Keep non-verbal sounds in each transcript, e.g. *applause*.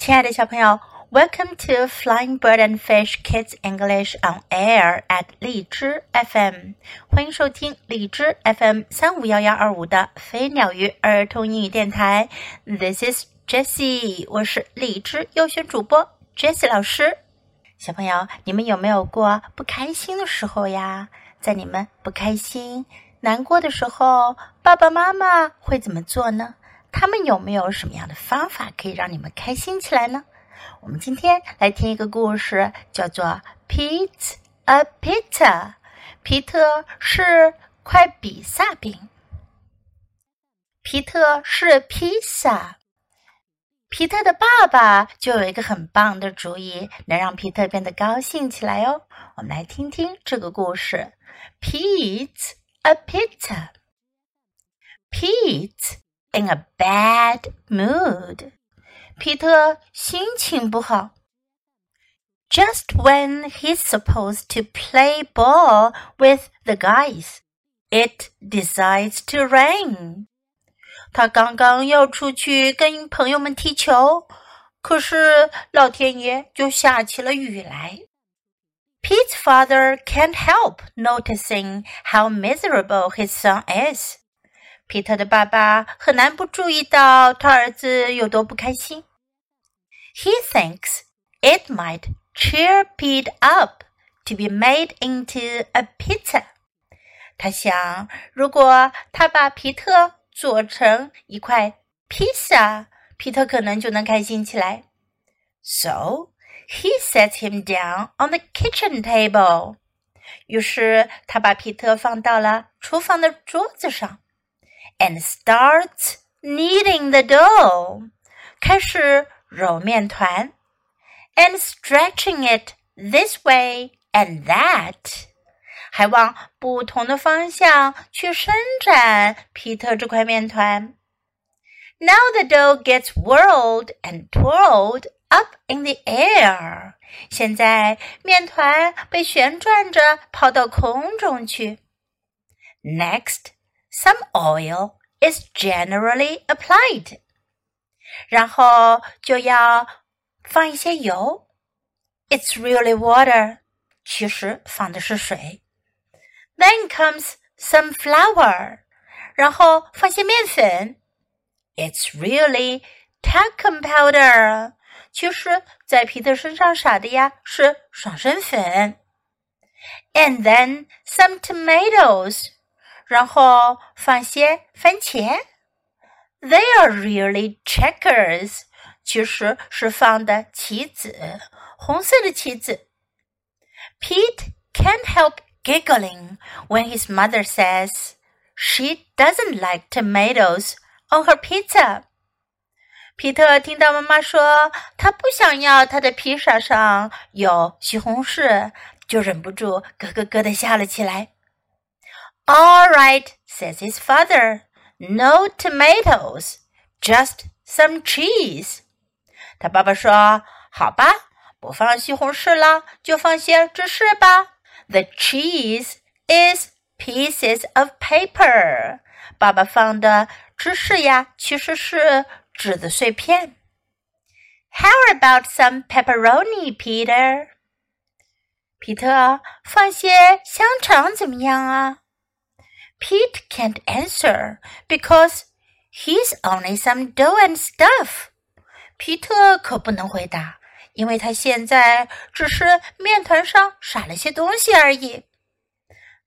亲爱的小朋友，Welcome to Flying Bird and Fish Kids English on Air at 荔枝 FM，欢迎收听荔枝 FM 三五幺幺二五的飞鸟鱼儿童英语电台。This is Jessie，我是荔枝优选主播 Jessie 老师。小朋友，你们有没有过不开心的时候呀？在你们不开心、难过的时候，爸爸妈妈会怎么做呢？他们有没有什么样的方法可以让你们开心起来呢？我们今天来听一个故事，叫做《Pete a Pizza》。皮特是块比萨饼。皮特是披萨。皮特的爸爸就有一个很棒的主意，能让皮特变得高兴起来哦。我们来听听这个故事，《Pete a Pizza》。Pete。in a bad mood. 皮特心情不好。Just when he's supposed to play ball with the guys, it decides to rain. 他刚刚要出去跟朋友们踢球，可是老天爷就下起了雨来。Pete's father can't help noticing how miserable his son is. 皮特的爸爸很难不注意到他儿子有多不开心。He thinks it might cheer Pete up to be made into a pizza。他想，如果他把皮特做成一块披萨，皮特可能就能开心起来。So he sets him down on the kitchen table。于是他把皮特放到了厨房的桌子上。and starts kneading the dough，开始揉面团，and stretching it this way and that，还往不同的方向去伸展皮特这块面团。Now the dough gets whirled and twirled up in the air。现在面团被旋转着抛到空中去。Next some oil is generally applied. 然后就要放一些油。It's really water. 其实放的是水。Then comes some flour. 然后放些面粉。It's really talcum powder. 其实，在皮特身上撒的呀是爽身粉。And then some tomatoes. 然后放些番茄。They are really checkers，其实是放的棋子，红色的棋子。Pete can't help giggling when his mother says she doesn't like tomatoes on her pizza. 皮特听到妈妈说他不想要他的披萨上有西红柿，就忍不住咯咯咯的笑了起来。all right, says his father. No tomatoes, just some cheese. 他爸爸说：“好吧，不放西红柿了，就放些芝士吧。” The cheese is pieces of paper. 爸爸放的芝士呀，其实是纸的碎片。How about some pepperoni, Peter? 皮特，放些香肠怎么样啊 ？Pete can't answer because he's only some dough and stuff. 皮特可不能回答，因为他现在只是面团上撒了些东西而已。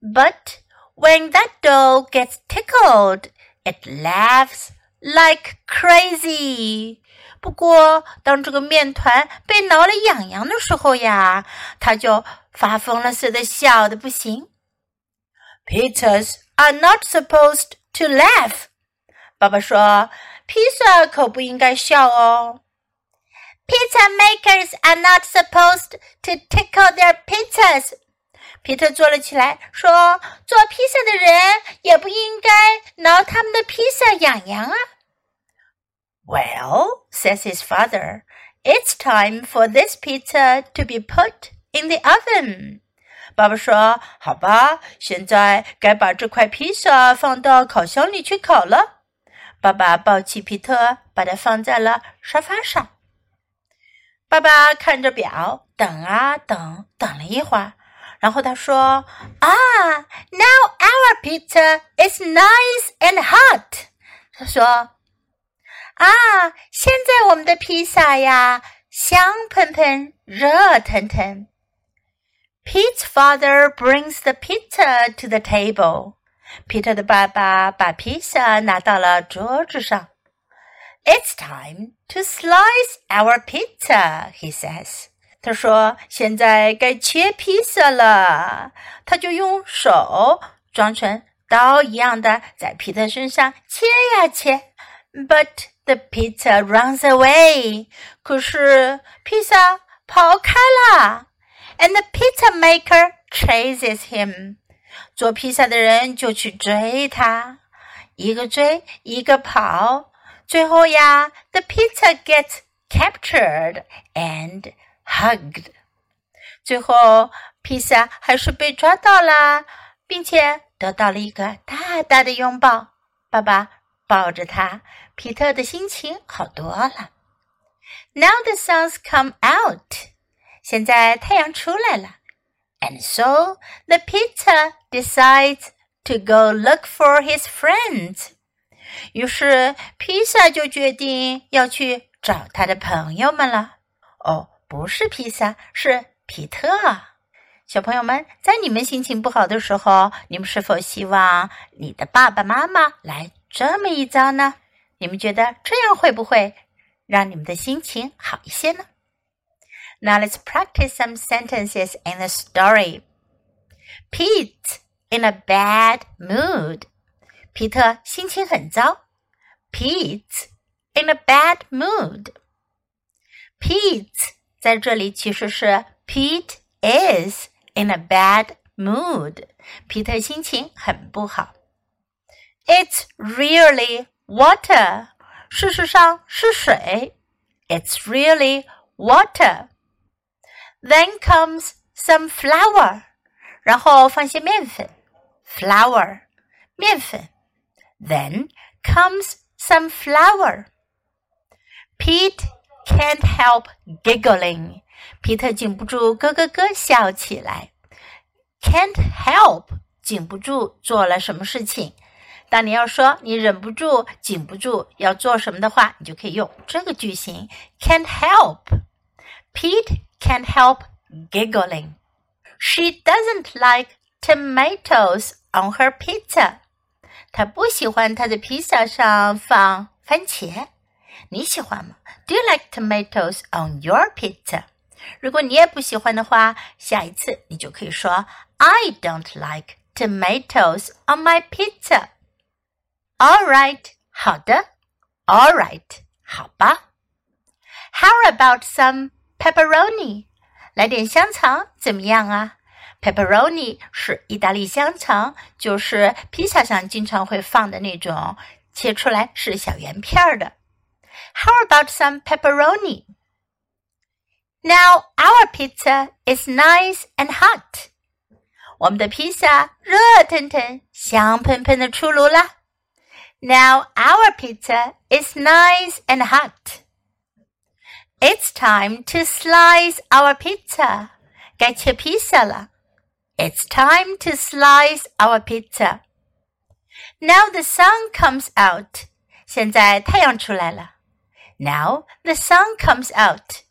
But when that dough gets tickled, it laughs like crazy. 不过，当这个面团被挠了痒痒的时候呀，它就发疯了似的笑的不行。Peter's are not supposed to laugh。爸爸说：“披萨可不应该笑哦。” Pizza makers are not supposed to tickle their pizzas。皮特坐了起来，说：“做披萨的人也不应该挠他们的披萨痒痒啊。” Well, says his father, it's time for this pizza to be put in the oven. 爸爸说：“好吧，现在该把这块披萨放到烤箱里去烤了。”爸爸抱起皮特，把它放在了沙发上。爸爸看着表，等啊等，等了一会儿，然后他说：“啊，Now our pizza is nice and hot。”他说：“啊，现在我们的披萨呀，香喷喷，热腾腾。” Peter's father brings the pizza to the table. Peter 的爸爸把披萨拿到了桌子上。It's time to slice our pizza, he says. 他说：“现在该切披萨了。”他就用手装成刀一样的，在皮特身上切呀切。But the pizza runs away. 可是披萨跑开了。And the pizza maker chases him. 做披萨的人就去追他，一个追一个跑。最后呀，the pizza gets captured and hugged。最后，披萨还是被抓到了，并且得到了一个大大的拥抱。爸爸抱着他，皮特的心情好多了。Now the sun's come out。 现在太阳出来了。And so the pizza decides to go look for his friends. 于是，披萨就决定要去找他的朋友们了。哦，不是披萨，是皮特。小朋友们，在你们心情不好的时候，你们是否希望你的爸爸妈妈来这么一招呢？你们觉得这样会不会让你们的心情好一些呢 ？Now let's practice some sentences in the story. Pete in a bad mood. 皮特心情很糟。Pete in a bad mood. Pete 在这里其实是 Pete is in a bad mood. 皮特心情很不好。It's really water. 事实上是水。It's really water. Then comes some flour. 然后放些面粉。Flour 面粉。then comes some flour. Pete can't help giggling. 皮特禁不住咯咯咯笑起来。Can't help 禁不住做了什么事情。当你要说你忍不住、禁不住要做什么的话，你就可以用这个句型：Can't help. Pete can't help giggling. She doesn't like tomatoes on her pizza. 他不喜欢他的披萨上放番茄，你喜欢吗？Do you like tomatoes on your pizza？如果你也不喜欢的话，下一次你就可以说 I don't like tomatoes on my pizza。All right，好的。All right，好吧。How about some pepperoni？来点香肠怎么样啊？Pepperoni 是意大利香肠，就是披萨上经常会放的那种，切出来是小圆片儿的。How about some pepperoni? Now our pizza is nice and hot. 我们的披萨热腾腾、香喷喷的出炉啦。Now our pizza is nice and hot. It's time to slice our pizza. 该切披萨了。it's time to slice our pizza. Now the sun comes out. 现在太阳出来了。Now the sun comes out.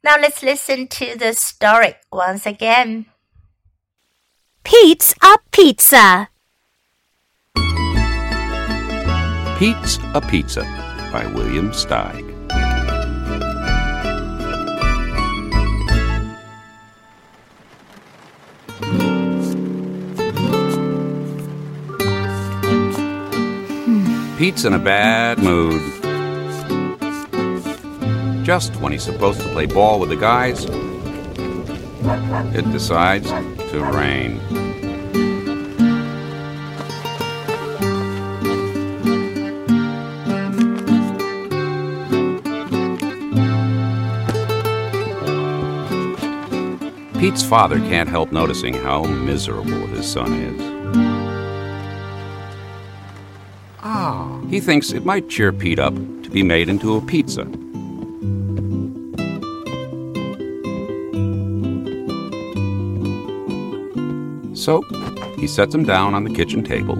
Now let's listen to the story once again. Pete's a Pizza. Pete's a Pizza by William Steig. Pete's in a bad mood. Just when he's supposed to play ball with the guys, it decides to rain. Pete's father can't help noticing how miserable his son is. He thinks it might cheer Pete up to be made into a pizza. So he sets him down on the kitchen table.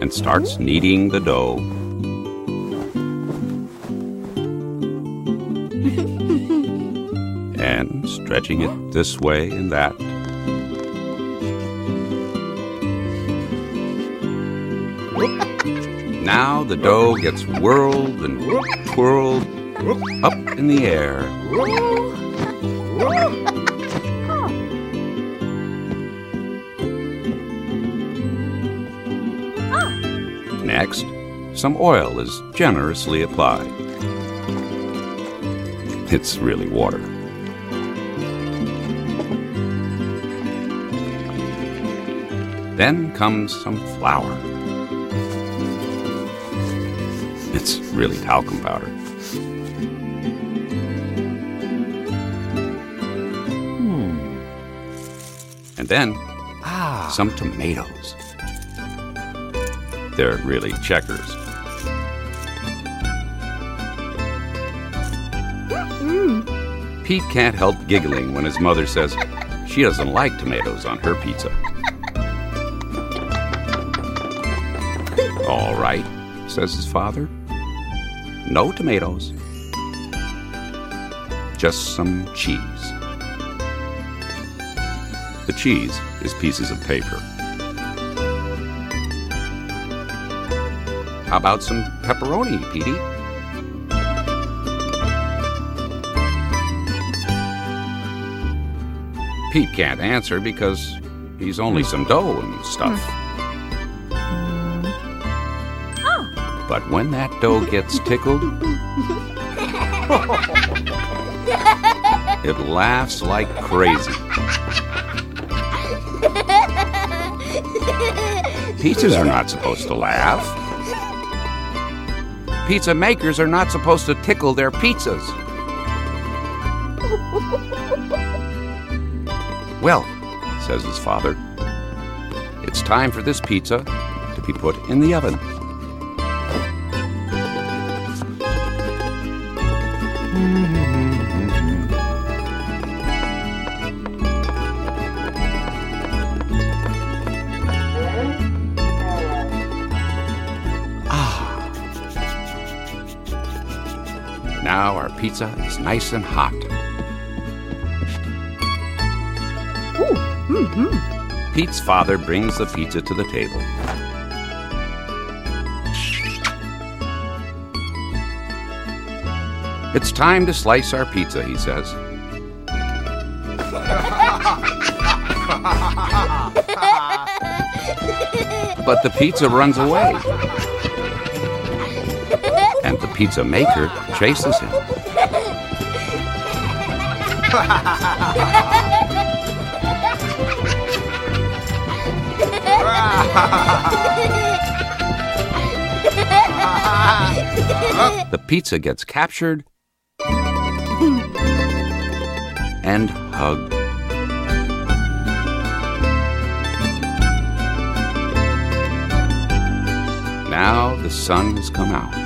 And starts kneading the dough. *laughs* and stretching it this way and that. Now the dough gets whirled and twirled up in the air. Next, some oil is generously applied. It's really water. Then comes some flour. It's really talcum powder. And then Ah. some tomatoes. They're really checkers. Pete can't help giggling when his mother says she doesn't like tomatoes on her pizza. All right, says his father. No tomatoes. Just some cheese. The cheese is pieces of paper. How about some pepperoni, Petey? Pete can't answer because he's only some dough and stuff. But when that dough gets tickled, it laughs like crazy. Pizzas are not supposed to laugh. Pizza makers are not supposed to tickle their pizzas. Well, says his father, it's time for this pizza to be put in the oven. Pizza is nice and hot. Ooh, mm -hmm. Pete's father brings the pizza to the table. It's time to slice our pizza, he says. But the pizza runs away. And the pizza maker chases him. *laughs* The pizza gets captured and hugged. Now the sun has come out.